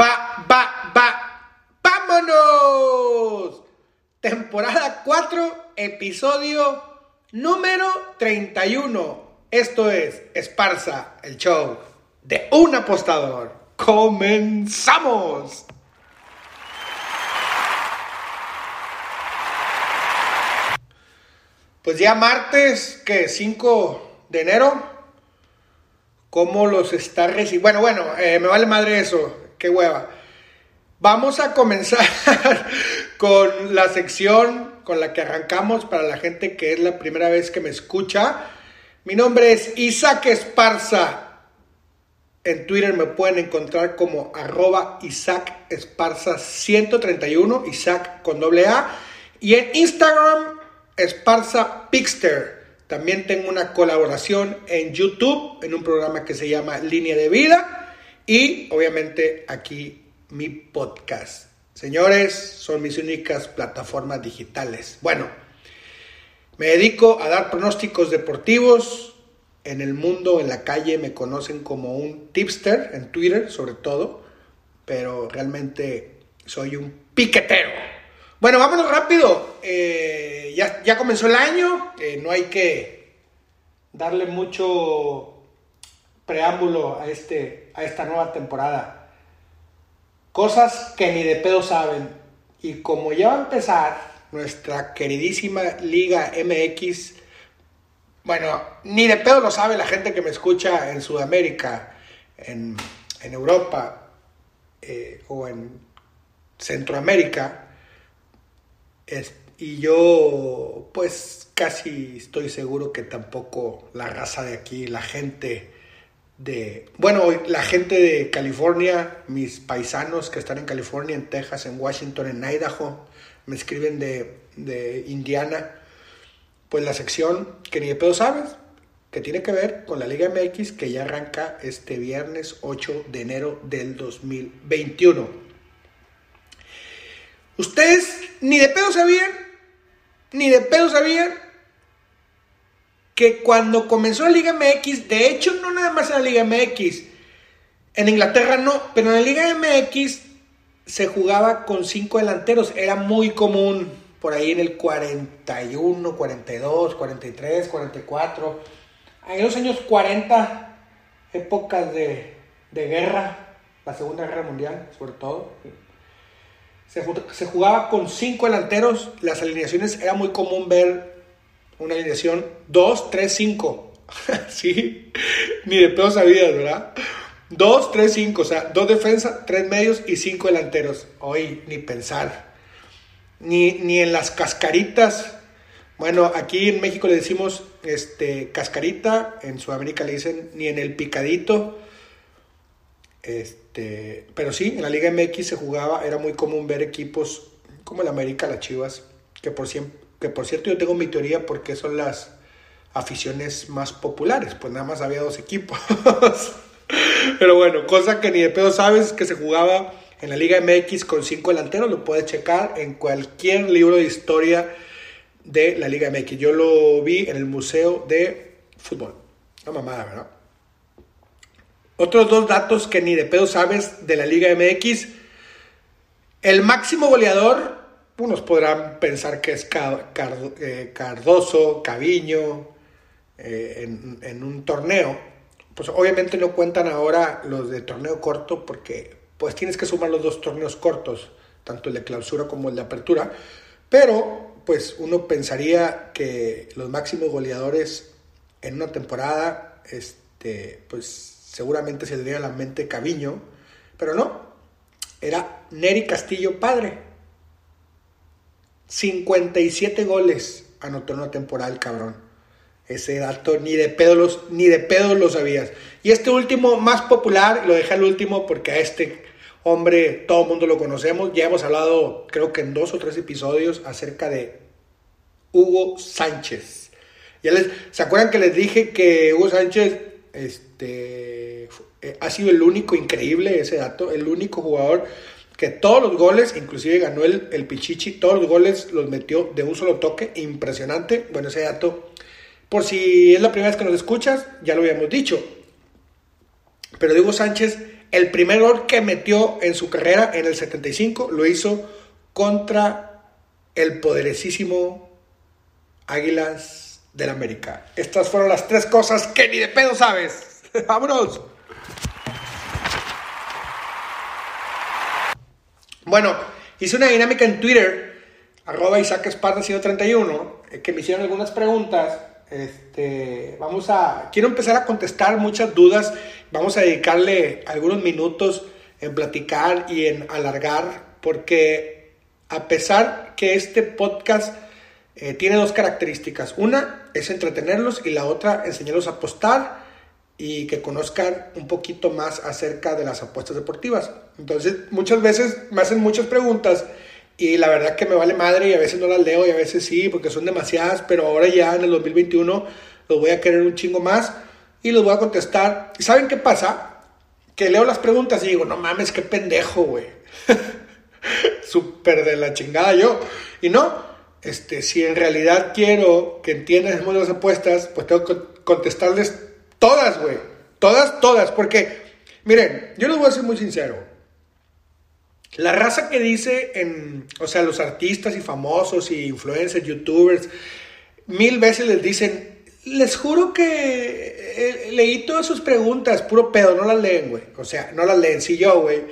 Va, va, va. ¡Vámonos! Temporada 4, episodio número 31. Esto es Esparza, el show de un apostador. ¡Comenzamos! Pues ya martes, que 5 de enero, ¿cómo los está recibiendo? Bueno, bueno, eh, me vale madre eso, qué hueva. Vamos a comenzar con la sección con la que arrancamos para la gente que es la primera vez que me escucha. Mi nombre es Isaac Esparza. En Twitter me pueden encontrar como arroba Isaac Esparza 131, Isaac con doble A. Y en Instagram, Esparza Pixter. También tengo una colaboración en YouTube, en un programa que se llama Línea de Vida. Y obviamente aquí mi podcast. Señores, son mis únicas plataformas digitales. Bueno, me dedico a dar pronósticos deportivos. En el mundo, en la calle, me conocen como un tipster, en Twitter sobre todo. Pero realmente soy un piquetero. Bueno, vámonos rápido. Eh, ya, ya, comenzó el año. Eh, no hay que darle mucho preámbulo a, este, a esta nueva temporada. Cosas que ni de pedo saben. Y como ya va a empezar nuestra queridísima Liga MX, bueno, ni de pedo lo sabe la gente que me escucha en Sudamérica, en, en Europa eh, o en Centroamérica. Es, y yo, pues casi estoy seguro que tampoco la raza de aquí, la gente de, bueno, la gente de California, mis paisanos que están en California, en Texas, en Washington, en Idaho, me escriben de, de Indiana, pues la sección que ni de pedo sabes, que tiene que ver con la Liga MX que ya arranca este viernes 8 de enero del 2021. Ustedes ni de pedo sabían, ni de pedo sabían que cuando comenzó la Liga MX, de hecho no nada más en la Liga MX, en Inglaterra no, pero en la Liga MX se jugaba con cinco delanteros, era muy común por ahí en el 41, 42, 43, 44, en los años 40, épocas de, de guerra, la Segunda Guerra Mundial sobre todo, se, jugaba con cinco delanteros, las alineaciones era muy común ver una alineación 2, 3, 5. sí, ni de pedo sabías, ¿verdad? 2, 3, 5, o sea, dos defensas, tres medios y cinco delanteros. Hoy ni pensar. Ni, ni en las cascaritas. Bueno, aquí en México le decimos este, cascarita, en Sudamérica le dicen ni en el picadito. Este, pero sí, en la Liga MX se jugaba, era muy común ver equipos como el América, las Chivas, que por siempre que por cierto yo tengo mi teoría porque son las aficiones más populares, pues nada más había dos equipos. Pero bueno, cosa que ni de pedo sabes que se jugaba en la Liga MX con cinco delanteros, lo puedes checar en cualquier libro de historia de la Liga MX. Yo lo vi en el Museo de Fútbol. Una mamada, ¿verdad? Otros dos datos que ni de pedo sabes de la Liga MX. El máximo goleador unos podrán pensar que es Cardoso, Caviño, eh, en, un torneo. Pues obviamente no cuentan ahora los de torneo corto porque pues tienes que sumar los dos torneos cortos, tanto el de clausura como el de apertura. Pero pues uno pensaría que los máximos goleadores en una temporada, este, pues seguramente se le diera a la mente Caviño, pero no, era Neri Castillo padre. 57 goles anotó en una temporada el cabrón. Ese dato ni de pedo los, ni de pedo lo sabías. Y este último, más popular, lo dejé al último porque a este hombre, todo el mundo lo conocemos. Ya hemos hablado, creo que en dos o tres episodios, acerca de Hugo Sánchez. Ya les, ¿Se acuerdan que les dije que Hugo Sánchez este, eh, ha sido el único, increíble ese dato, el único jugador que todos los goles, inclusive ganó el, el Pichichi, todos los goles los metió de un solo toque, impresionante. Bueno, ese dato, por si es la primera vez que nos escuchas, ya lo habíamos dicho. Pero Hugo Sánchez, el primer gol que metió en su carrera en el 75, lo hizo contra el poderosísimo Águilas del América. Estas fueron las tres cosas que ni de pedo sabes. Vámonos. Bueno, hice una dinámica en Twitter, arroba Isaac Esparta 131, eh, que me hicieron algunas preguntas. Este, vamos a, quiero empezar a contestar muchas dudas. Vamos a dedicarle algunos minutos en platicar y en alargar, porque a pesar que este podcast eh, tiene dos características, una es entretenerlos y la otra enseñarlos a apostar y que conozcan un poquito más acerca de las apuestas deportivas. Entonces, muchas veces me hacen muchas preguntas y la verdad que me vale madre y a veces no las leo y a veces sí, porque son demasiadas, pero ahora ya en el 2021 los voy a querer un chingo más y los voy a contestar. ¿Y saben qué pasa? Que leo las preguntas y digo, no mames, qué pendejo, güey. Súper de la chingada yo. Y no, este, si en realidad quiero que entiendan el mundo de las apuestas, pues tengo que contestarles Todas, güey. Todas, todas. Porque, miren, yo les voy a ser muy sincero. La raza que dice en, o sea, los artistas y famosos y influencers, youtubers, mil veces les dicen, les juro que eh, leí todas sus preguntas, puro pedo, no las leen, güey. O sea, no las leen. Si yo, güey,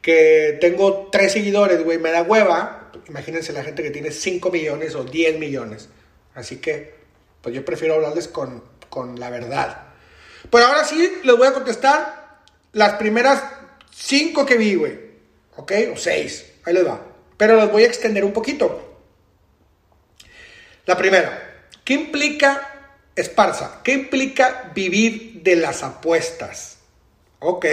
que tengo tres seguidores, güey, me da hueva, imagínense la gente que tiene 5 millones o 10 millones. Así que, pues yo prefiero hablarles con, con la verdad. Pero ahora sí les voy a contestar las primeras cinco que vi, güey. ¿Ok? O seis. Ahí les va. Pero las voy a extender un poquito. La primera. ¿Qué implica Esparza? ¿Qué implica vivir de las apuestas? Ok.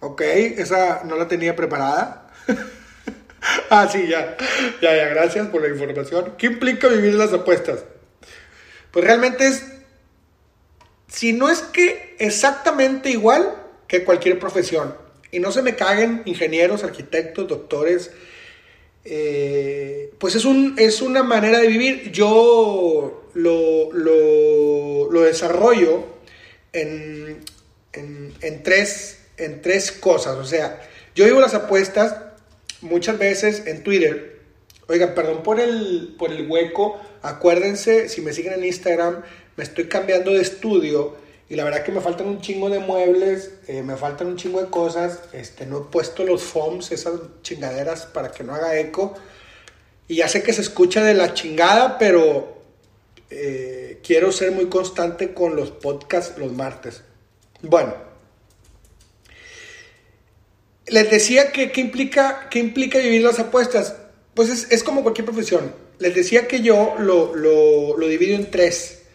Ok. Esa no la tenía preparada. ah, sí, ya. Ya, ya. Gracias por la información. ¿Qué implica vivir de las apuestas? Pues realmente es si no es que exactamente igual que cualquier profesión. Y no se me caguen ingenieros, arquitectos, doctores. Eh, pues es, un, es una manera de vivir. Yo lo, lo, desarrollo en, en, tres, en tres cosas. O sea, yo vivo las apuestas muchas veces en Twitter. Oigan, perdón por el, por el hueco. Acuérdense, si me siguen en Instagram, me estoy cambiando de estudio y la verdad que me faltan un chingo de muebles, eh, me faltan un chingo de cosas, este, no he puesto los foams, esas chingaderas para que no haga eco. Y ya sé que se escucha de la chingada, pero eh, quiero ser muy constante con los podcasts los martes. Bueno, les decía que qué implica, qué implica vivir las apuestas. Pues es, es, como cualquier profesión. Les decía que yo lo, lo, lo divido en tres.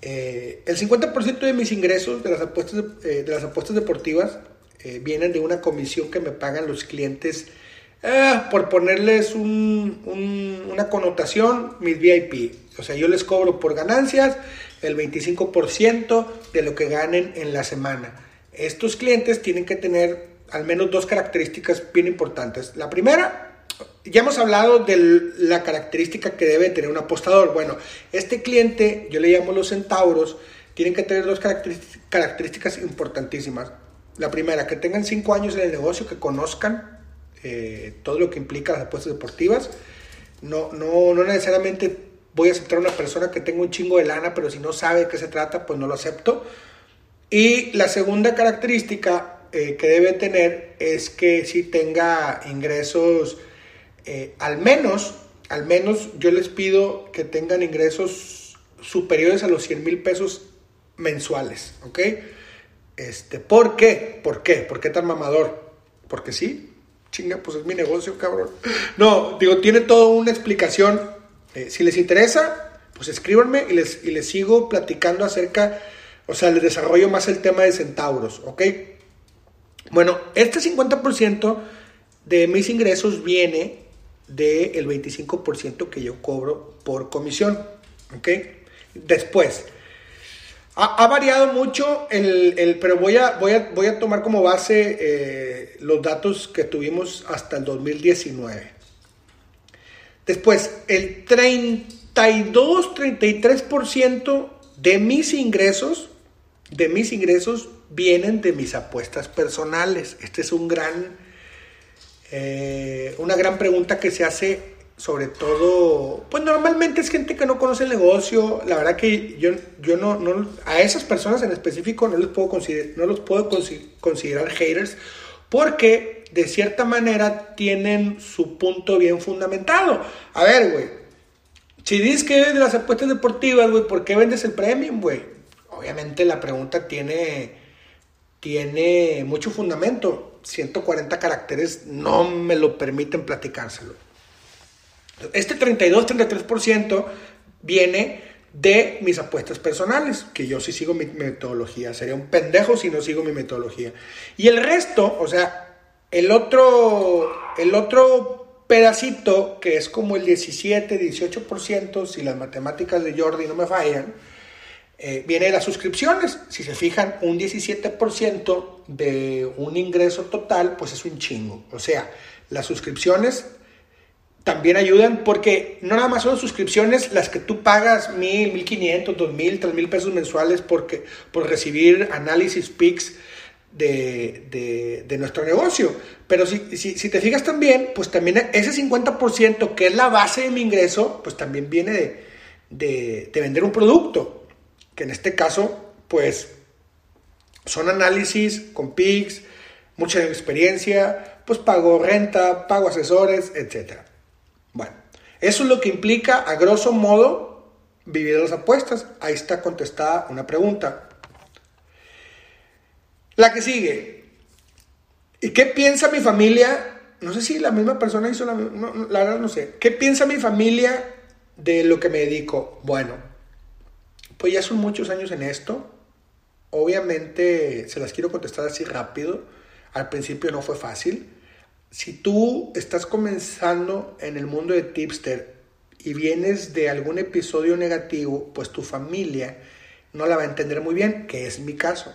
Eh, el 50% de mis ingresos de las apuestas, eh, de las apuestas deportivas eh, vienen de una comisión que me pagan los clientes, por ponerles una connotación, mis VIP. O sea, yo les cobro por ganancias el 25% de lo que ganen en la semana. Estos clientes tienen que tener al menos dos características bien importantes. La primera, ya hemos hablado de la característica que debe tener un apostador. Bueno, este cliente, yo le llamo los centauros, tienen que tener dos características importantísimas. La primera, que tengan cinco años en el negocio, que conozcan eh, todo lo que implica las apuestas deportivas. No, no, no necesariamente voy a aceptar a una persona que tenga un chingo de lana, pero si no sabe de qué se trata, pues no lo acepto. Y la segunda característica eh, que debe tener es que si tenga ingresos eh, al menos, al menos yo les pido que tengan ingresos superiores a los 100 mil pesos mensuales, ¿ok? Este, ¿Por qué? ¿Por qué? ¿Por qué tan mamador? Porque sí, chinga, pues es mi negocio, cabrón. No, digo, tiene toda una explicación. Eh, si les interesa, pues escríbanme y les, y les sigo platicando acerca, o sea, les desarrollo más el tema de centauros, ¿ok? Bueno, este 50% de mis ingresos viene del 25% que yo cobro por comisión. ¿Ok? Después, ha, variado mucho, el, pero voy a, voy, a, voy a tomar como base eh, los datos que tuvimos hasta el 2019. Después, el 32-33% de mis ingresos, de mis ingresos vienen de mis apuestas personales. Este es un gran, eh, una gran pregunta que se hace sobre todo, pues normalmente es gente que no conoce el negocio. La verdad que yo, yo no, a esas personas en específico no les puedo considerar, no los puedo considerar haters porque de cierta manera tienen su punto bien fundamentado. A ver, güey, si dices que de las apuestas deportivas, güey, ¿por qué vendes el premium, güey? Obviamente la pregunta tiene tiene mucho fundamento. 140 caracteres no me lo permiten platicárselo. Este 32-33% viene de mis apuestas personales, que yo sí sigo mi metodología. Sería un pendejo si no sigo mi metodología. Y el resto, o sea, el otro, el otro pedacito, que es como el 17-18%, si las matemáticas de Jordi no me fallan, eh, viene de las suscripciones. Si se fijan, un 17% de un ingreso total, pues es un chingo. O sea, las suscripciones también ayudan porque no nada más son suscripciones las que tú pagas mil, mil quinientos, dos mil, tres mil pesos mensuales porque, por recibir análisis PICS de, de, nuestro negocio. Pero si, si, te fijas también, pues también ese 50% que es la base de mi ingreso, pues también viene de, de, de vender un producto que en este caso, pues, son análisis con PICS, mucha experiencia, pues pago renta, pago asesores, etc. Bueno, eso es lo que implica, a grosso modo, vivir las apuestas. Ahí está contestada una pregunta. La que sigue. ¿Y qué piensa mi familia? No sé si la misma persona hizo la... No, la verdad no sé. ¿Qué piensa mi familia de lo que me dedico? Bueno, pues ya son muchos años en esto. Obviamente se las quiero contestar así rápido. Al principio no fue fácil. Si tú estás comenzando en el mundo de tipster y vienes de algún episodio negativo, pues tu familia no la va a entender muy bien, que es mi caso.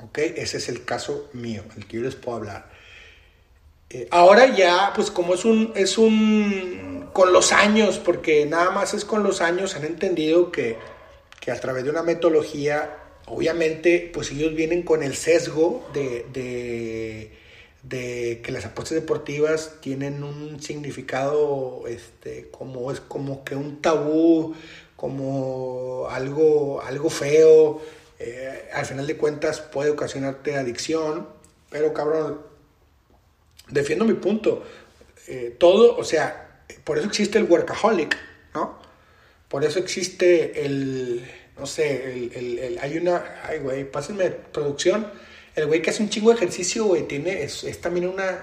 ¿Ok? Ese es el caso mío, el que yo les puedo hablar. Eh, ahora ya, pues como es un, es un con los años, porque nada más es con los años, han entendido que, que a través de una metodología, obviamente, pues ellos vienen con el sesgo de, de, que las apuestas deportivas tienen un significado este, como es como que un tabú, como algo, algo feo, eh, al final de cuentas puede ocasionarte adicción, pero cabrón, defiendo mi punto. Eh, todo, o sea, por eso existe el workaholic, ¿no? Por eso existe el, no sé, el, el, hay una, ay, güey, pásenme producción. El güey que hace un chingo de ejercicio, güey, tiene, es, también una,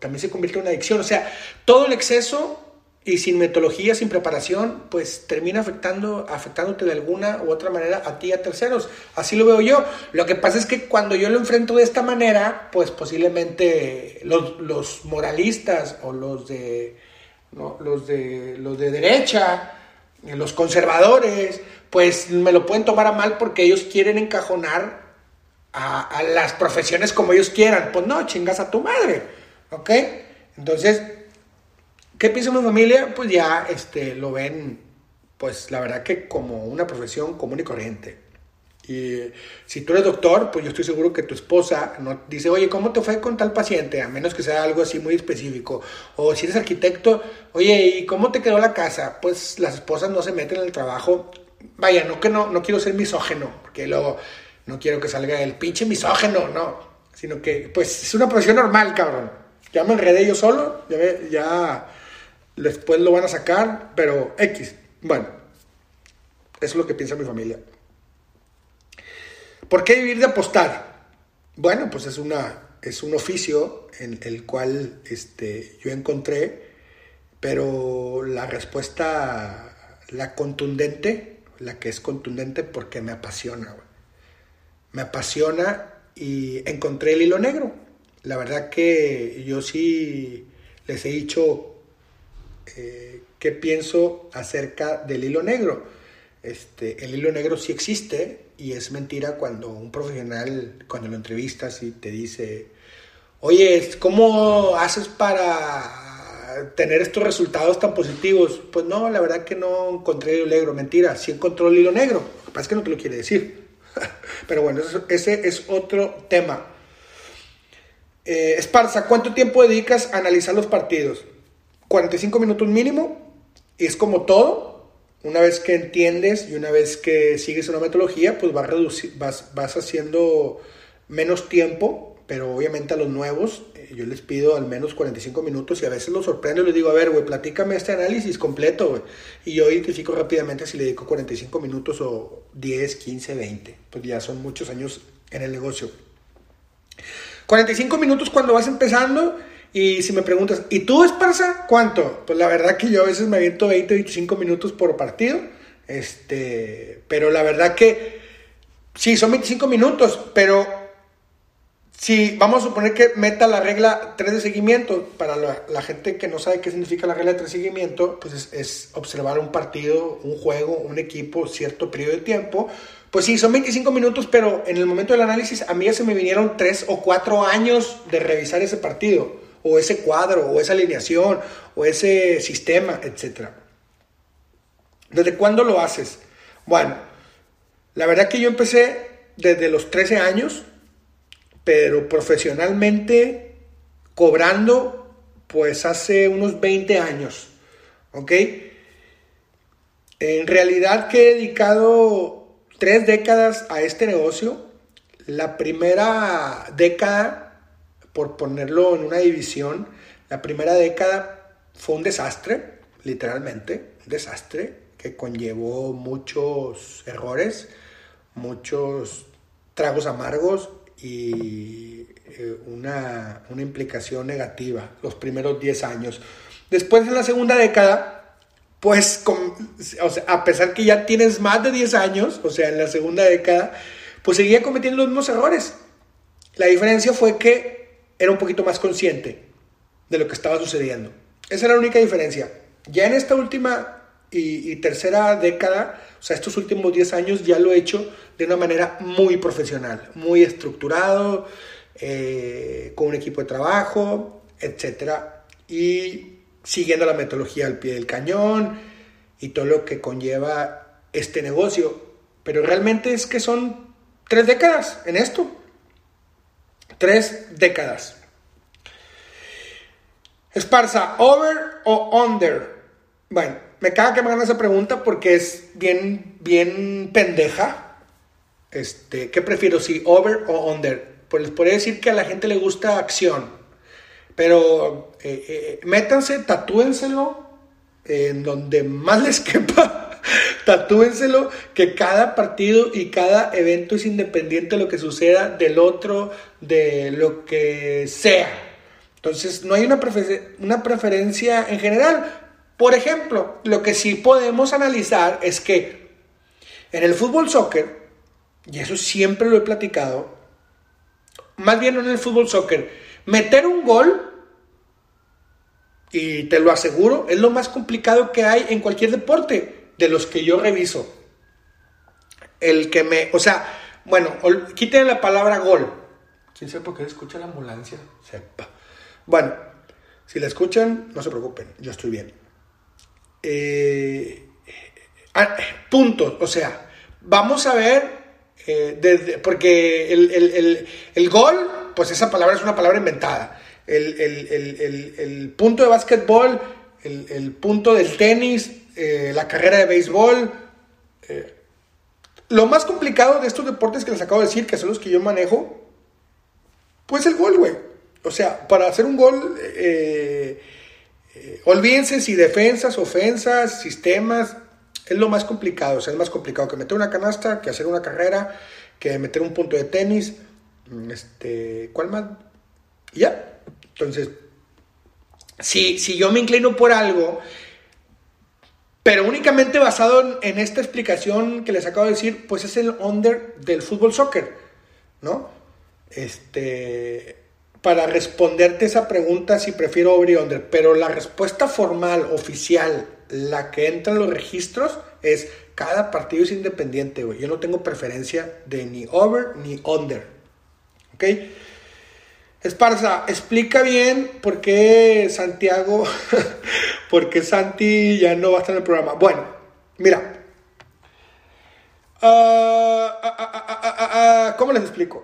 también se convierte en una adicción. O sea, todo el exceso y sin metodología, sin preparación, pues termina afectando, afectándote de alguna u otra manera a ti y a terceros. Así lo veo yo. Lo que pasa es que cuando yo lo enfrento de esta manera, pues posiblemente los, los moralistas o los de los, de, los de derecha, eh, los conservadores, pues me lo pueden tomar a mal porque ellos quieren encajonar a, las profesiones como ellos quieran. Pues no, chingas a tu madre, ¿ok? Entonces, ¿qué piensa mi familia? Pues ya este, lo ven, pues la verdad que como una profesión común y corriente. Y si tú eres doctor, pues yo estoy seguro que tu esposa no dice, oye, ¿cómo te fue con tal paciente? A menos que sea algo así muy específico. O si eres arquitecto, oye, ¿y cómo te quedó la casa? Pues las esposas no se meten en el trabajo. Vaya, no que no, no quiero ser misógeno, porque luego no quiero que salga el pinche misógeno, no. Sino que, pues, es una profesión normal, cabrón. Ya me enredé yo solo, ya, ya después lo van a sacar, pero X. Bueno, eso es lo que piensa mi familia. ¿Por qué vivir de apostar? Bueno, pues es, una, es un oficio en el cual este, yo encontré, pero la respuesta, la contundente, la que es contundente porque me apasiona. Me apasiona y encontré el hilo negro. la verdad que yo sí les he dicho eh, qué pienso acerca del hilo negro. Este, el hilo negro sí existe y es mentira cuando un profesional, cuando lo entrevistas y te dice, oye, ¿cómo haces para tener estos resultados tan positivos? Pues no, la verdad que no encontré el hilo negro, mentira, sí encontró el hilo negro, lo que es que no te lo quiere decir. Pero bueno, ese es otro tema. Eh, Esparza, ¿cuánto tiempo dedicas a analizar los partidos? 45 minutos mínimo es como todo. Una vez que entiendes y una vez que sigues una metodología, pues vas, vas, vas haciendo menos tiempo, pero obviamente a los nuevos eh, yo les pido al menos 45 minutos y a veces los sorprendo y les digo, a ver, güey, platícame este análisis completo. Y yo identifico rápidamente si le dedico 45 minutos o 10, 15, 20. Pues ya son muchos años en el negocio. 45 minutos cuando vas empezando y si me preguntas, ¿y tú, Esparza, cuánto? Pues la verdad que yo a veces me aviento 20, 25 minutos por partido. Este, pero la verdad que sí, son 25 minutos, pero si vamos a suponer que meta la regla 3 de seguimiento, para la, gente que no sabe qué significa la regla 3 de seguimiento, pues es, es, observar un partido, un juego, un equipo, cierto periodo de tiempo. Pues sí, son 25 minutos, pero en el momento del análisis a mí ya se me vinieron 3 o 4 años de revisar ese partido o ese cuadro, o esa alineación, o ese sistema, etc. ¿Desde cuándo lo haces? Bueno, la verdad que yo empecé desde los 13 años, pero profesionalmente cobrando pues hace unos 20 años, ¿ok? En realidad que he dedicado tres décadas a este negocio. La primera década por ponerlo en una división, la primera década fue un desastre, literalmente, un desastre que conllevó muchos errores, muchos tragos amargos y eh, una, implicación negativa los primeros 10 años. Después en la segunda década, pues a pesar que ya tienes más de 10 años, o sea, en la segunda década, pues seguía cometiendo los mismos errores. La diferencia fue que era un poquito más consciente de lo que estaba sucediendo. Esa era la única diferencia. Ya en esta última y, tercera década, o sea, estos últimos 10 años, ya lo he hecho de una manera muy profesional, muy estructurado, eh, con un equipo de trabajo, etc. Y siguiendo la metodología al pie del cañón y todo lo que conlleva este negocio. Pero realmente es que son tres décadas en esto tres décadas. Esparza, ¿over o under? Bueno, me caga que me hagan esa pregunta porque es bien, bien pendeja. Este, ¿Qué prefiero, si over o under? Pues les podría decir que a la gente le gusta acción. Pero eh, eh, métanse, tatúenselo en donde más les quepa tatúenselo que cada partido y cada evento es independiente de lo que suceda del otro, de lo que sea. Entonces, no hay una, una preferencia en general. Por ejemplo, lo que sí podemos analizar es que en el fútbol soccer, y eso siempre lo he platicado, más bien en el fútbol soccer, meter un gol, y te lo aseguro, es lo más complicado que hay en cualquier deporte de los que yo reviso, el que me, o sea, bueno, quiten la palabra gol. ¿Quién sabe por qué escucha la ambulancia? Sepa. Bueno, si la escuchan, no se preocupen, yo estoy bien. Eh, ah, punto, o sea, vamos a ver, eh, desde, porque el, gol, pues esa palabra es una palabra inventada. El, el punto de básquetbol, el, punto del tenis, eh, la carrera de béisbol. Eh, lo más complicado de estos deportes que les acabo de decir, que son los que yo manejo, pues el gol, güey. O sea, para hacer un gol, eh, olvídense si defensas, ofensas, sistemas, es lo más complicado. O sea, es más complicado que meter una canasta, que hacer una carrera, que meter un punto de tenis. Este, ¿Cuál más? ya. Entonces, si, si yo me inclino por algo pero únicamente basado en, esta explicación que les acabo de decir, pues es el under del fútbol soccer, ¿no? Este, para responderte esa pregunta si prefiero over y under, pero la respuesta formal, oficial, la que entra en los registros es cada partido es independiente, güey. Yo no tengo preferencia de ni over ni under. ¿Ok? Esparza, explica bien por qué Santiago, por qué Santi ya no va a estar en el programa. Bueno, mira. Ah, ah, ah, ¿Cómo les explico?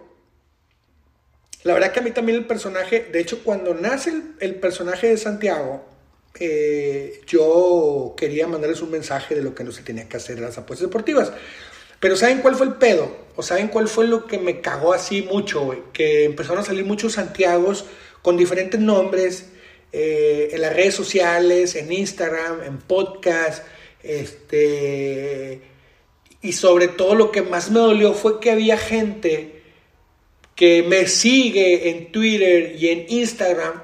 La verdad que a mí también el personaje, de hecho cuando nace el, personaje de Santiago, eh, yo quería mandarles un mensaje de lo que no se tenía que hacer en las apuestas deportivas. Pero ¿saben cuál fue el pedo? ¿O saben cuál fue lo que me cagó así mucho? Que empezaron a salir muchos Santiagos con diferentes nombres eh, en las redes sociales, en Instagram, en podcast, este... Y sobre todo lo que más me dolió fue que había gente que me sigue en Twitter y en Instagram,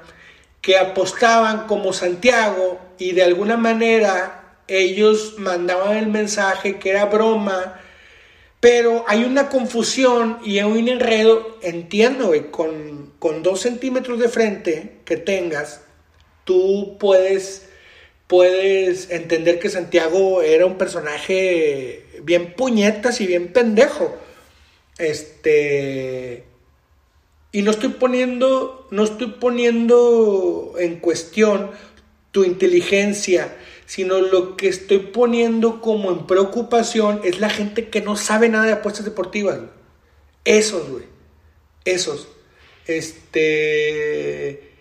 que apostaban como Santiago y de alguna manera ellos mandaban el mensaje que era broma, pero hay una confusión y hay un enredo, entiendo, con, con dos centímetros de frente que tengas, tú puedes, puedes entender que Santiago era un personaje bien puñetas y bien pendejo. Este y no estoy poniendo, no estoy poniendo en cuestión tu inteligencia, sino lo que estoy poniendo como en preocupación es la gente que no sabe nada de apuestas deportivas. Esos, güey. Esos. Este.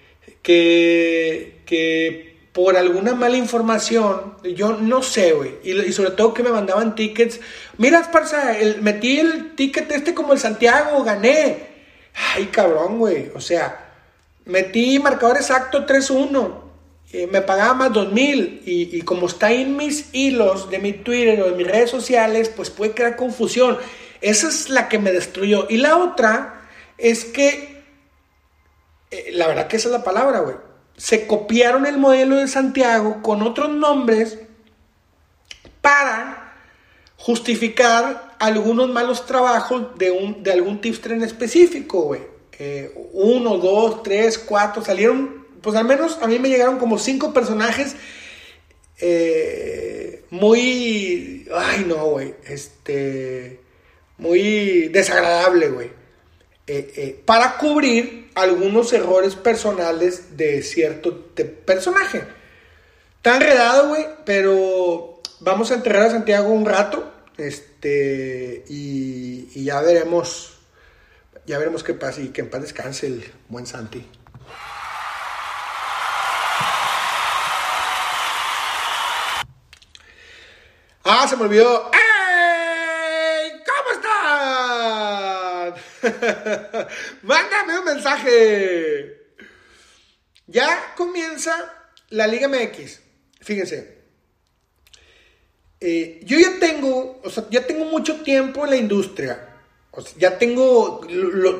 Que. Que por alguna mala información, yo no sé, güey. Y, sobre todo que me mandaban tickets. Mira, Esparza, metí el ticket este como el Santiago, gané. Ay, cabrón, güey. O sea, metí marcador exacto 3-1. Eh, me pagaba más 2000. Y, y como está en mis hilos de mi Twitter o de mis redes sociales, pues puede crear confusión. Esa es la que me destruyó. Y la otra es que, eh, la verdad que esa es la palabra, güey. Se copiaron el modelo de Santiago con otros nombres para justificar algunos malos trabajos de, un, de algún tipster en específico, güey. Eh, uno, dos, tres, cuatro, salieron, pues al menos a mí me llegaron como cinco personajes eh, muy, ay no, güey, este, muy desagradable, güey. Eh, para cubrir algunos errores personales de cierto personaje. Está enredado, güey, pero vamos a enterrar a Santiago un rato este, y, ya veremos, ya veremos qué pasa y que en paz descanse el buen Santi. Ah, se me olvidó. ¡Ey! Mándame un mensaje. Ya comienza la Liga MX. Fíjense, eh, yo ya tengo, o sea, ya tengo mucho tiempo en la industria. ya tengo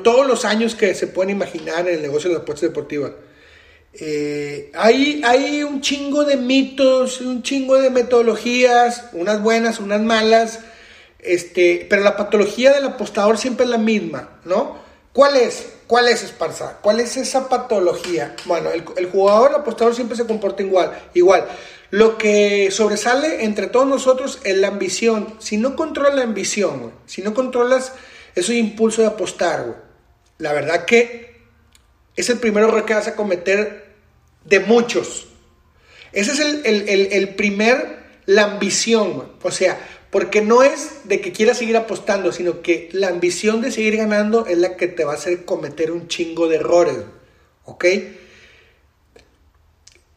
todos los años que se pueden imaginar en el negocio de las apuestas deportivas. Eh, hay, hay un chingo de mitos, un chingo de metodologías, unas buenas, unas malas, este, pero la patología del apostador siempre es la misma, ¿no? ¿Cuál es? ¿Cuál es Esparza? ¿Cuál es esa patología? Bueno, el, el jugador, el apostador siempre se comporta igual. igual. Lo que sobresale entre todos nosotros es la ambición. Si no controlas la ambición, si no controlas ese impulso de apostar, la verdad que es el primero error que vas a cometer de muchos. Ese es el, primer, la ambición, o sea, porque no es de que quieras seguir apostando, sino que la ambición de seguir ganando es la que te va a hacer cometer un chingo de errores, ¿ok?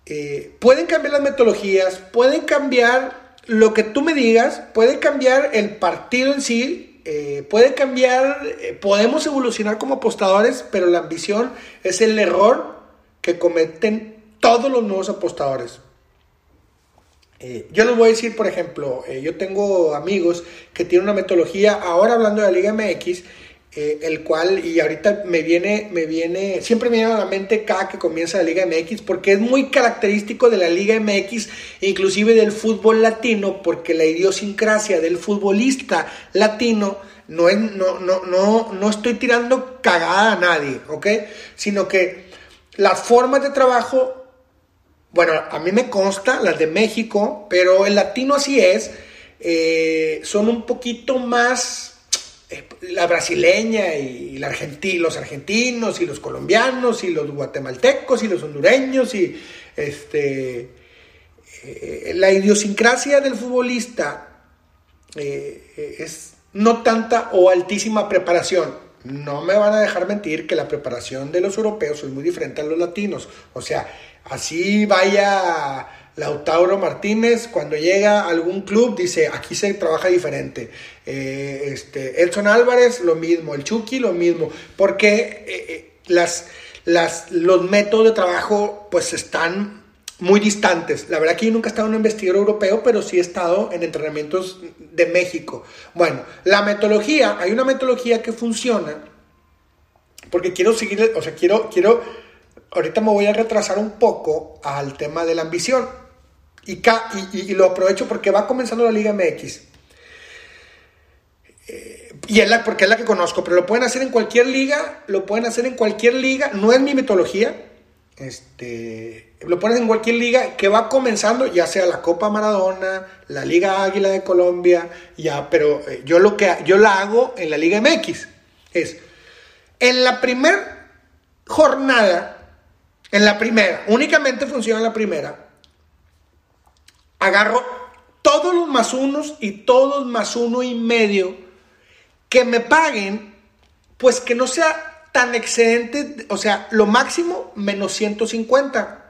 Eh, pueden cambiar las metodologías, pueden cambiar lo que tú me digas, puede cambiar el partido en sí, eh, puede cambiar, eh, podemos evolucionar como apostadores, pero la ambición es el error que cometen todos los nuevos apostadores. Yo les voy a decir, por ejemplo, yo tengo amigos que tienen una metodología, ahora hablando de la Liga MX, eh, el cual, y ahorita me viene, me viene, siempre me viene a la mente cada que comienza la Liga MX, porque es muy característico de la Liga MX, inclusive del fútbol latino, porque la idiosincrasia del futbolista latino no, es, no, no, no, no estoy tirando cagada a nadie, ¿ok? Sino que las formas de trabajo, bueno, a mí me consta las de México, pero el latino así es, eh, son un poquito más eh, la brasileña y la los argentinos y los colombianos y los guatemaltecos y los hondureños y este eh, la idiosincrasia del futbolista es no tanta o altísima preparación. No me van a dejar mentir que la preparación de los europeos es muy diferente a los latinos. O sea, así vaya Lautaro Martínez, cuando llega a algún club, dice, aquí se trabaja diferente. Eh, este, Álvarez, lo mismo. El Chucky, lo mismo. Porque eh, eh, las, las, los métodos de trabajo, pues, están muy distantes. La verdad que yo nunca he estado en un investigador europeo, pero sí he estado en entrenamientos de México. Bueno, la metodología, hay una metodología que funciona, porque quiero seguir, o sea, quiero, quiero, ahorita me voy a retrasar un poco al tema de la ambición. Y, lo aprovecho porque va comenzando la Liga MX. Eh, y es la, porque es la que conozco, pero lo pueden hacer en cualquier liga, lo pueden hacer en cualquier liga, no es mi metodología, este, lo pones en cualquier liga que va comenzando, ya sea la Copa Maradona, la Liga Águila de Colombia, ya, pero eh, yo lo que yo la hago en la Liga MX es en la primera jornada, en la primera, únicamente funciona la primera agarro todos los más unos y todos más uno y medio que me paguen, pues que no sea tan excedente, o sea, lo máximo menos 150.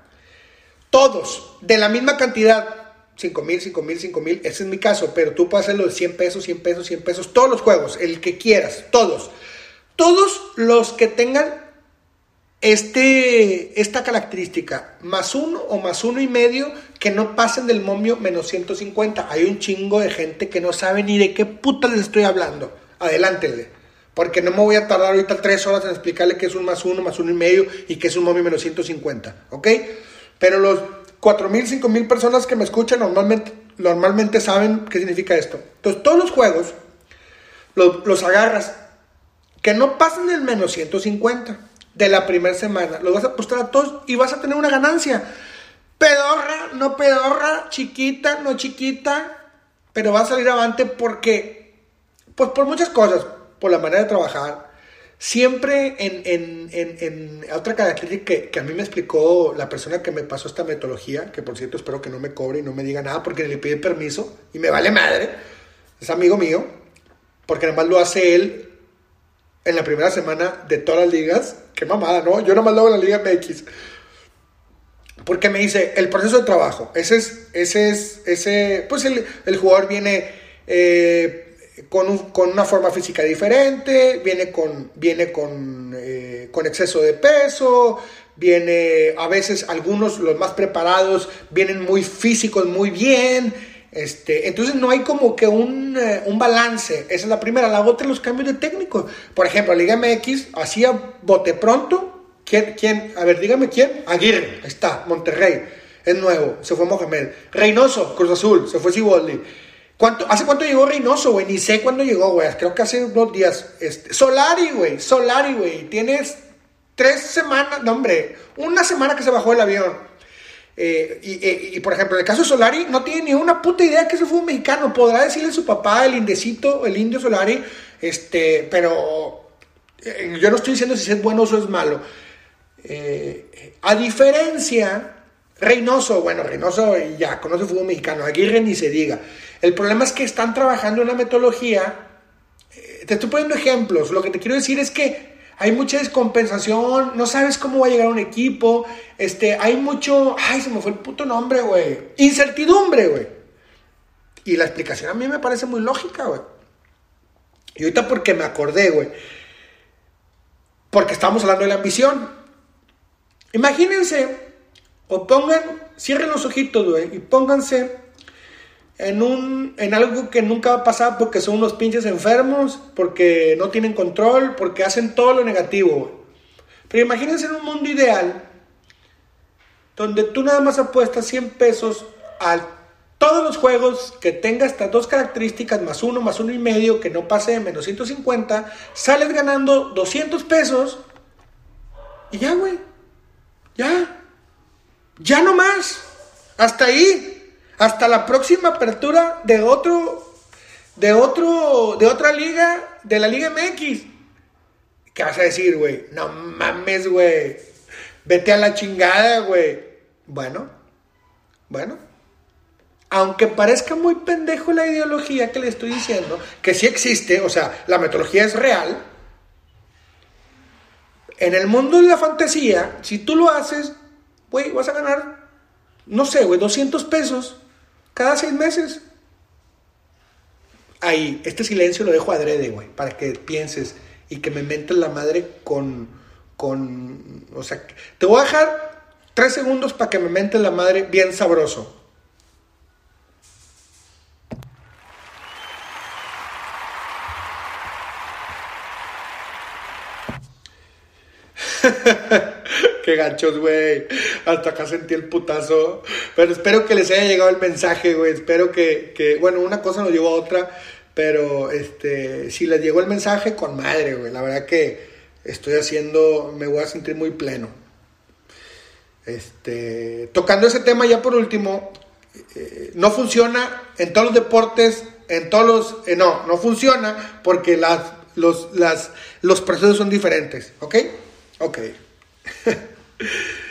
Todos, de la misma cantidad. 5 mil, 5 mil, 5 mil, ese es mi caso, pero tú puedes hacerlo de 100 pesos, 100 pesos, 100 pesos, todos los juegos, el que quieras, todos. Todos los que tengan este, esta característica, más uno o más uno y medio, que no pasen del momio menos 150. Hay un chingo de gente que no sabe ni de qué puta les estoy hablando. Adelántenle. Porque no me voy a tardar ahorita tres horas en explicarle qué es un más uno, más uno y medio y qué es un momio menos 150. ¿Ok? Pero los 4.000, 5.000 personas que me escuchan normalmente, normalmente saben qué significa esto. Entonces, todos los juegos los, los agarras que no pasen del menos 150 de la primera semana. Los vas a apostar a todos y vas a tener una ganancia. Pedorra, no pedorra, chiquita, no chiquita, pero va a salir avante porque, pues por muchas cosas, por la manera de trabajar. Siempre en, en, en, en otra característica que, que, a mí me explicó la persona que me pasó esta metodología, que por cierto espero que no me cobre y no me diga nada porque le pide permiso y me vale madre, es amigo mío, porque además lo hace él en la primera semana de todas las ligas. Qué mamada, ¿no? Yo nomás lo hago en la Liga MX. Porque me dice, el proceso de trabajo, ese es, ese es, ese, pues el, jugador viene eh, con, con, una forma física diferente, viene con, viene con, eh, con exceso de peso, viene, a veces algunos, los más preparados, vienen muy físicos, muy bien, este, entonces no hay como que un, eh, un, balance. Esa es la primera. La otra, los cambios de técnico. Por ejemplo, Liga MX hacía bote pronto. ¿Quién, quién? A ver, dígame quién. Aguirre, ahí está, Monterrey. Es nuevo, se fue Mohamed. Reynoso, Cruz Azul, se fue Siboldi. ¿Cuánto, ¿Hace cuánto llegó Reynoso, güey? Ni sé cuándo llegó, güey. Creo que hace dos días. Este, Solari, güey. Solari, güey. Tienes tres semanas, no, hombre, una semana que se bajó el avión. Eh, eh, y, por ejemplo, en el caso de Solari, no tiene ni una puta idea que ese fue un mexicano. Podrá decirle a su papá, el indecito, el indio Solari, este, pero eh, yo no estoy diciendo si es bueno o es malo. a diferencia, Reynoso, bueno, Reynoso ya conoce el fútbol mexicano, Aguirre ni se diga. El problema es que están trabajando una metodología. te estoy poniendo ejemplos. Lo que te quiero decir es que hay mucha descompensación, no sabes cómo va a llegar un equipo, este, hay mucho, ay, se me fue el puto nombre, güey, incertidumbre, güey. Y la explicación a mí me parece muy lógica, güey. Y ahorita porque me acordé, güey, porque estamos hablando de la ambición. Imagínense, o pongan, cierren los ojitos, güey, y pónganse en, un, en algo que nunca va a pasar porque son unos pinches enfermos, porque no tienen control, porque hacen todo lo negativo. Pero imagínense en un mundo ideal donde tú nada más apuestas 100 pesos al Todos los juegos que tenga estas dos características, más uno, más uno y medio, que no pase de menos 150, sales ganando 200 pesos. Y ya, güey. Ya. Ya no más. Hasta ahí. Hasta la próxima apertura de otro. De otro. De otra liga. De la Liga MX. ¿Qué vas a decir, güey? No mames, güey. Vete a la chingada, güey. Bueno. Bueno aunque parezca muy pendejo la ideología que le estoy diciendo, que sí existe, o sea, la metodología es real, en el mundo de la fantasía, si tú lo haces, güey, vas a ganar, no sé, güey, 200 pesos cada seis meses. Ahí, este silencio lo dejo adrede, güey, para que pienses y que me mentes la madre con, con, o sea, te voy a dejar tres segundos para que me mentes la madre bien sabroso. Qué ganchos, güey. Hasta acá sentí el putazo. Pero espero que les haya llegado el mensaje, güey. Espero que, bueno, una cosa nos llevó a otra. Pero este, si les llegó el mensaje, con madre, güey. La verdad que estoy haciendo, me voy a sentir muy pleno. Este, tocando ese tema ya por último, eh, no funciona en todos los deportes, en todos los, eh, no, no funciona porque las, los, las, los procesos son diferentes, ¿ok? Ok.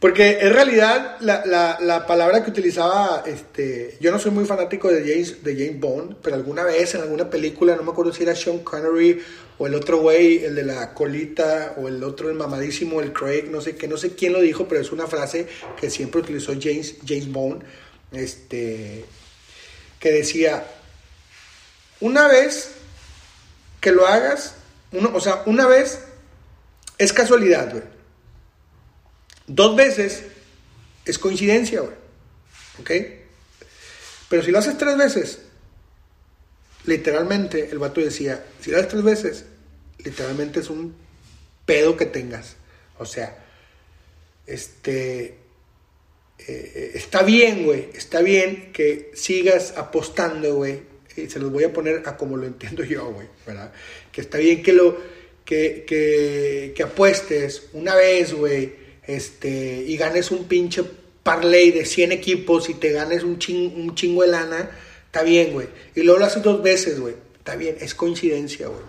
Porque en realidad la, palabra que utilizaba, este, yo no soy muy fanático de James, de James Bond, pero alguna vez en alguna película, no me acuerdo si era Sean Connery o el otro güey, el de la colita, o el otro, el mamadísimo, el Craig, no sé qué, no sé quién lo dijo, pero es una frase que siempre utilizó James, James Bond, este, que decía, una vez que lo hagas, uno, o sea, una vez es casualidad, güey. Dos veces es coincidencia, güey. ¿Ok? Pero si lo haces tres veces, literalmente, el vato decía, si lo haces tres veces, literalmente es un pedo que tengas. O sea, este, eh, está bien, güey, está bien que sigas apostando, güey. Y se los voy a poner a como lo entiendo yo, güey, ¿verdad? Que está bien que lo, que, apuestes una vez, güey, este, y ganes un pinche parlay de 100 equipos y te ganes un, un chingo de lana, está bien, güey. Y luego lo haces dos veces, güey. Está bien, es coincidencia, güey.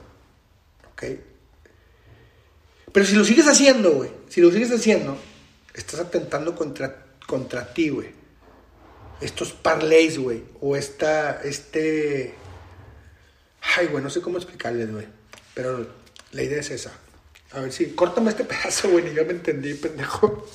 ¿Ok? Pero si lo sigues haciendo, güey, si lo sigues haciendo, estás atentando contra, contra ti, güey. Estos parlays, güey. O esta, este... Ay, güey, no sé cómo explicarles, güey. Pero la idea es esa. A ver si, córtame este pedazo, güey, yo me entendí, pendejo.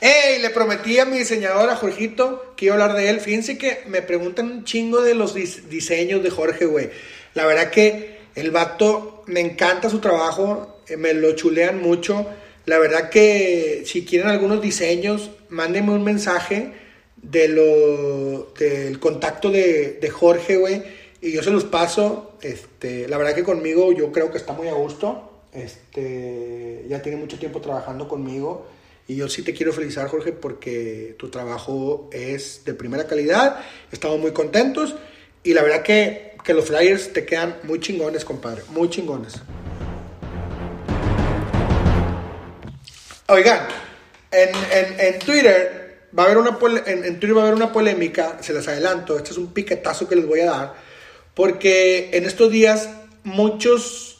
¡Ey! Le prometí a mi diseñador, a Jorgito, que iba a hablar de él. Fíjense que me preguntan un chingo de los diseños de Jorge, güey. La verdad que el vato, me encanta su trabajo, eh, me lo chulean mucho. La verdad que si quieren algunos diseños, mándenme un mensaje del contacto de, de Jorge, güey y yo se los paso. Este, la verdad que conmigo yo creo que está muy a gusto. Este, ya tiene mucho tiempo trabajando conmigo. Y yo sí te quiero felicitar, Jorge, porque tu trabajo es de primera calidad. Estamos muy contentos. Y la verdad que, que los flyers te quedan muy chingones, compadre. Muy chingones. Oigan, en, en, en Twitter va a haber una en, en, Twitter va a haber una polémica, se les adelanto, este es un piquetazo que les voy a dar, porque en estos días muchos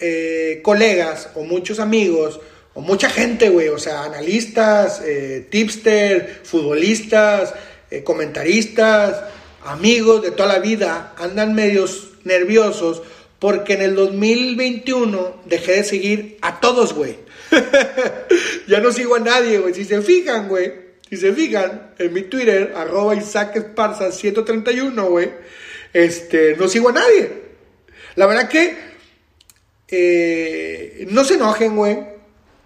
eh, colegas o muchos amigos o mucha gente, güey, o sea, analistas, eh, tipster, futbolistas, eh, comentaristas, amigos de toda la vida, andan medios nerviosos porque en el 2021 dejé de seguir a todos, güey. ya no sigo a nadie, güey. Si se fijan, güey, si se fijan, en mi Twitter, arroba Isaac Esparza 131, güey este, no sigo a nadie. La verdad que eh, no se enojen, güey.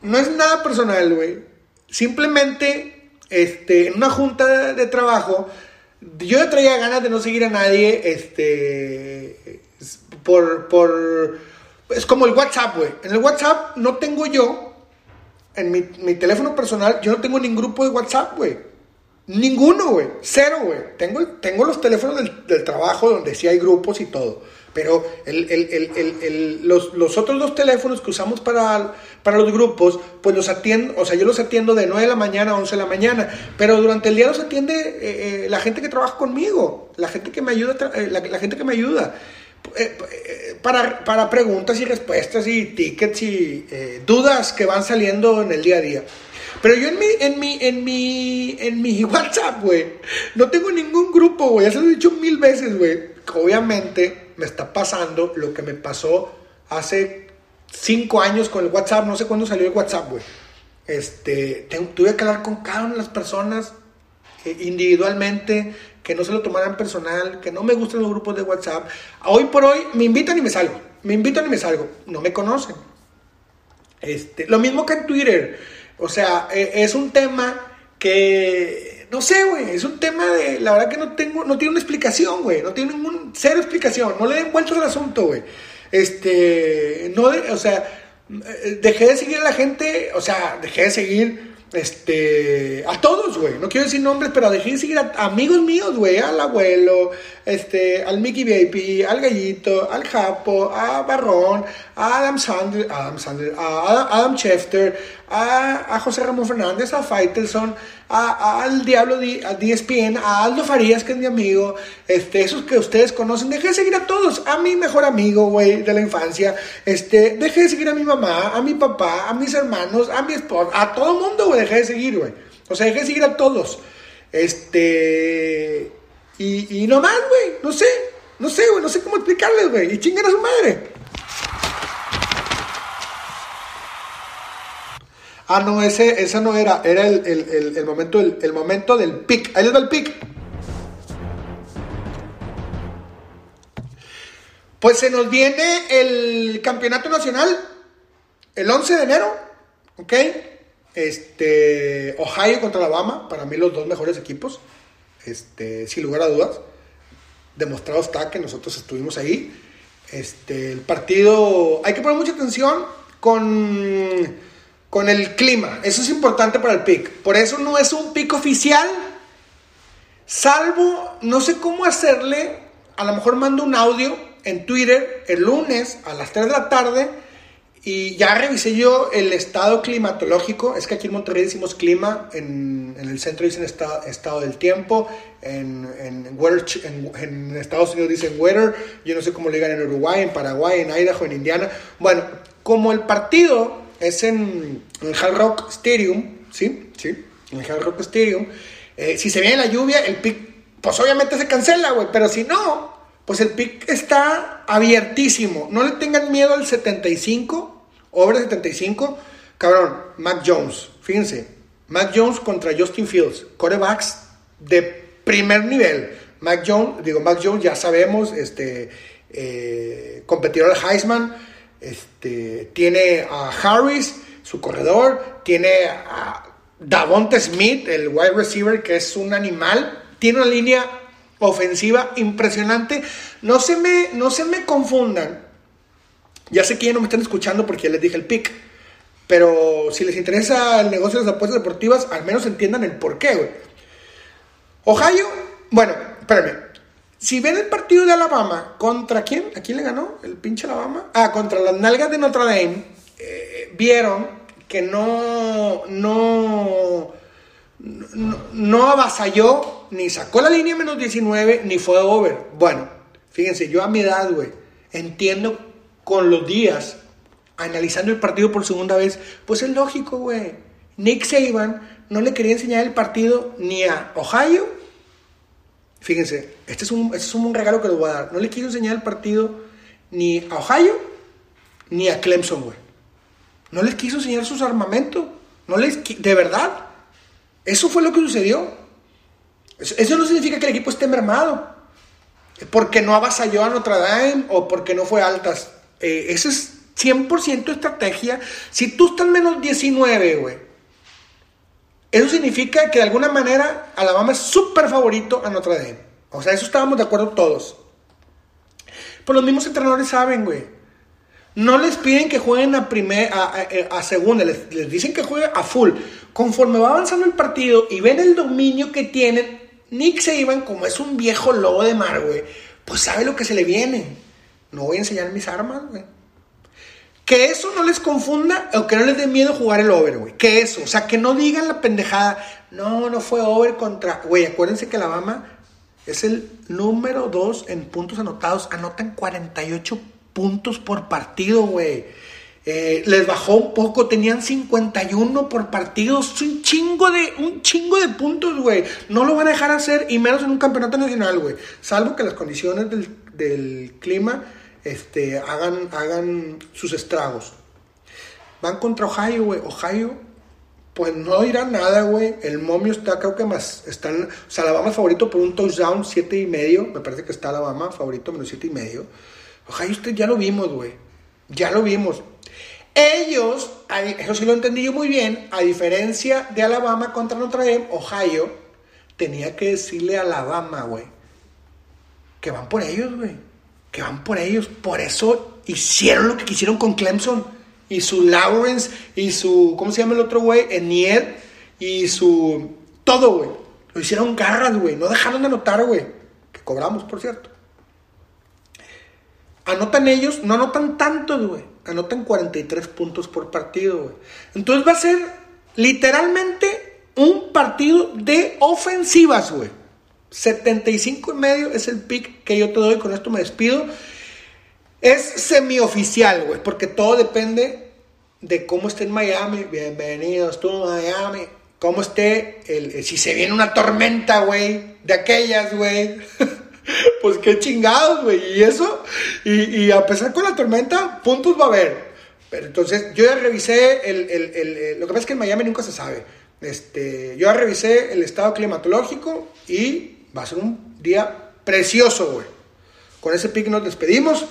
No es nada personal, güey. Simplemente, este, en una junta de trabajo, yo traía ganas de no seguir a nadie, este, por, por, es como el WhatsApp, güey. En el WhatsApp no tengo yo en mi, mi teléfono personal, yo no tengo ningún grupo de WhatsApp, güey. Ninguno, güey. Cero, güey. Tengo, tengo los teléfonos del, del trabajo donde sí hay grupos y todo. Pero el, el, el, los, los, otros dos teléfonos que usamos para, para los grupos, pues los atiendo, o sea, yo los atiendo de 9 de la mañana a 11 de la mañana, pero durante el día los atiende eh, eh, la gente que trabaja conmigo, la gente que me ayuda, eh, la, gente que me ayuda. Para, para, preguntas y respuestas y tickets y dudas que van saliendo en el día a día. Pero yo en mi, en mi, en mi, en mi WhatsApp, güey, no tengo ningún grupo, güey. Ya se lo he dicho mil veces, güey. Obviamente me está pasando lo que me pasó hace cinco años con el WhatsApp. No sé cuándo salió el WhatsApp, güey. Este, tuve que hablar con cada una de las personas eh, individualmente, que no se lo tomaran personal, que no me gustan los grupos de WhatsApp. Hoy por hoy me invitan y me salgo. Me invitan y me salgo. No me conocen. Este, lo mismo que en Twitter. O sea, eh, es un tema que, no sé, güey, es un tema de, la verdad que no tengo, no tiene una explicación, güey, no tiene ningún, cero explicación, no le den vueltas al asunto, güey. Este, no, o sea, eh, dejé de seguir a la gente, o sea, dejé de seguir este, a todos, güey. No quiero decir nombres, pero dejé de seguir a amigos míos, güey. Al abuelo, este, al Mickey Baby, al Gallito, al Japo, a Barrón, a Adam Sandler, Adam Sandler, a Adam Schefter, a, a José Ramón Fernández, a Faitelson, al Diablo, a DSPN, a Aldo Farías, que es mi amigo, este, esos que ustedes conocen, dejé de seguir a todos, a mi mejor amigo, güey, de la infancia, este, dejé de seguir a mi mamá, a mi papá, a mis hermanos, a mi esposa, a todo el mundo, güey, dejé de seguir, güey. O sea, dejé de seguir a todos. Este, y, y no más, güey, no sé, no sé, güey, no sé cómo explicarles, güey, y chinguen a su madre. Ah, no, ese, no era, era el, el, el, momento, el, momento del pick. Ahí les va el pick. Pues se nos viene el campeonato nacional el 11 de enero, ¿ok? Este, Ohio contra Alabama, para mí los dos mejores equipos, este, sin lugar a dudas. Demostrado está que nosotros estuvimos ahí. Este, el partido, hay que poner mucha atención con con el clima. Eso es importante para el pick. Por eso no es un pick oficial. Salvo, no sé cómo hacerle. A lo mejor mando un audio en Twitter el lunes a las 3 de la tarde. Y ya revisé yo el estado climatológico. Es que aquí en Monterrey decimos clima. En, en el centro dicen estado, estado del tiempo. En, en, weather, en, Estados Unidos dicen weather. Yo no sé cómo le digan en Uruguay, en Paraguay, en Idaho, en Indiana. Bueno, como el partido es en, en Hard Rock Stadium, ¿sí? Sí, en el Hard Rock Stadium. Eh, si se viene la lluvia, el pick, pues obviamente se cancela, güey, pero si no, pues el pick está abiertísimo. No le tengan miedo al 75, over 75. Cabrón, Mac Jones, fíjense, Mac Jones contra Justin Fields, corebacks de primer nivel. Mac Jones, digo, Mac Jones ya sabemos, este, eh, competidor al Heisman, este, tiene a Harris, su corredor, tiene a Davonte Smith, el wide receiver, que es un animal, tiene una línea ofensiva impresionante. No se me, no se me confundan. Ya sé que ya no me están escuchando porque ya les dije el pick. Pero si les interesa el negocio de las apuestas deportivas, al menos entiendan el por qué, Ohio, bueno, espérame. Si ven el partido de Alabama, ¿contra quién? ¿A quién le ganó? ¿El pinche Alabama? Ah, contra las nalgas de Notre Dame. Eh, vieron que no, no, no, no, avasalló, ni sacó la línea menos 19, ni fue over. Bueno, fíjense, yo a mi edad, güey, entiendo con los días, analizando el partido por segunda vez, pues es lógico, güey. Nick Saban no le quería enseñar el partido ni a Ohio Fíjense, este es, un, este es un regalo que les voy a dar. No le quiero enseñar el partido ni a Ohio ni a Clemson, güey. No les quiso enseñar sus armamentos. No les, de verdad. Eso fue lo que sucedió. Eso no significa que el equipo esté mermado. Porque no avasalló a Notre Dame o porque no fue altas. Eh, eso es 100% estrategia. Si tú estás menos 19, güey, eso significa que de alguna manera Alabama es súper favorito a Notre Dame. O sea, eso estábamos de acuerdo todos. Pues los mismos entrenadores saben, güey. No les piden que jueguen a, primer, a, segunda, les, les, dicen que jueguen a full. Conforme va avanzando el partido y ven el dominio que tienen, Nick Saban, como es un viejo lobo de mar, güey, pues sabe lo que se le viene. No voy a enseñar mis armas, güey. Que eso no les confunda o que no les dé miedo jugar el over, güey. Que eso, o sea, que no digan la pendejada. No, no fue over contra. Güey, acuérdense que Alabama es el número 2 en puntos anotados. Anotan 48 puntos por partido, güey. Eh, les bajó un poco, tenían 51 por partido, un chingo de, un chingo de puntos, güey. No lo van a dejar hacer, y menos en un campeonato nacional, güey. Salvo que las condiciones del, clima este, hagan, hagan sus estragos. Van contra Ohio, güey. Ohio, pues no dirá nada, güey. El momio está, creo que más. Están, o sea, Alabama favorito por un touchdown, 7 y medio. Me parece que está Alabama favorito menos 7 y medio. Ohio, usted ya lo vimos, güey. Ya lo vimos. Ellos, eso sí lo entendí yo muy bien, a diferencia de Alabama contra Notre Dame, Ohio tenía que decirle a Alabama, güey, que van por ellos, güey, que van por ellos. Por eso hicieron lo que quisieron con Clemson y su Lawrence y su, ¿cómo se llama el otro güey? Enier y su, todo, güey. Lo hicieron garras, güey, no dejaron de anotar, güey, que cobramos, por cierto. Anotan ellos, no anotan tantos, güey anotan 43 puntos por partido, güey. Entonces va a ser literalmente un partido de ofensivas, güey. 75 y medio es el pick que yo te doy, con esto me despido. Es semioficial, güey, porque todo depende de cómo esté en Miami. Bienvenidos tú Miami. Cómo esté, el, si se viene una tormenta, güey, de aquellas, güey. pues qué chingados, güey. Y eso, y, a pesar con la tormenta, puntos va a haber. Pero entonces, yo ya revisé el, el, el, Lo que pasa es que en Miami nunca se sabe. Este, yo ya revisé el estado climatológico y va a ser un día precioso, güey. Con ese pick nos despedimos.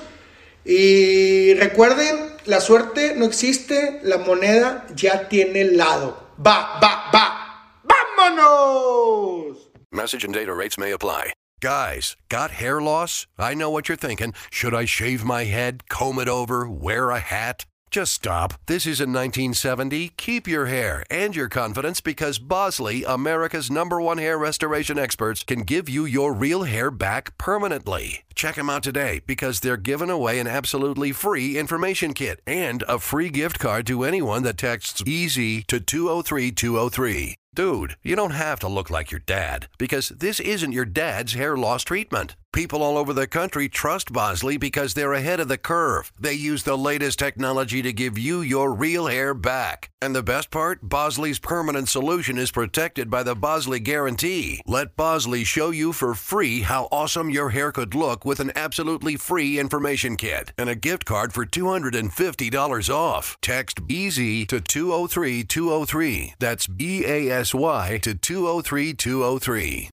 Y recuerden, la suerte no existe, la moneda ya tiene lado. Va, va, va. ¡Vámonos! Message and data rates may apply. Guys, got hair loss? I know what you're thinking. Should I shave my head, comb it over, wear a hat? Just stop. This isn't 1970. Keep your hair and your confidence because Bosley, America's number one hair restoration experts, can give you your real hair back permanently. Check them out today because they're giving away an absolutely free information kit and a free gift card to anyone that texts EASY to 203203. Dude, you don't have to look like your dad because this isn't your dad's hair loss treatment. People all over the country trust Bosley because they're ahead of the curve. They use the latest technology to give you your real hair back. And the best part? Bosley's permanent solution is protected by the Bosley Guarantee. Let Bosley show you for free how awesome your hair could look with an absolutely free information kit and a gift card for $250 off. Text EASY to 203 203. That's B A S Y to 203 203.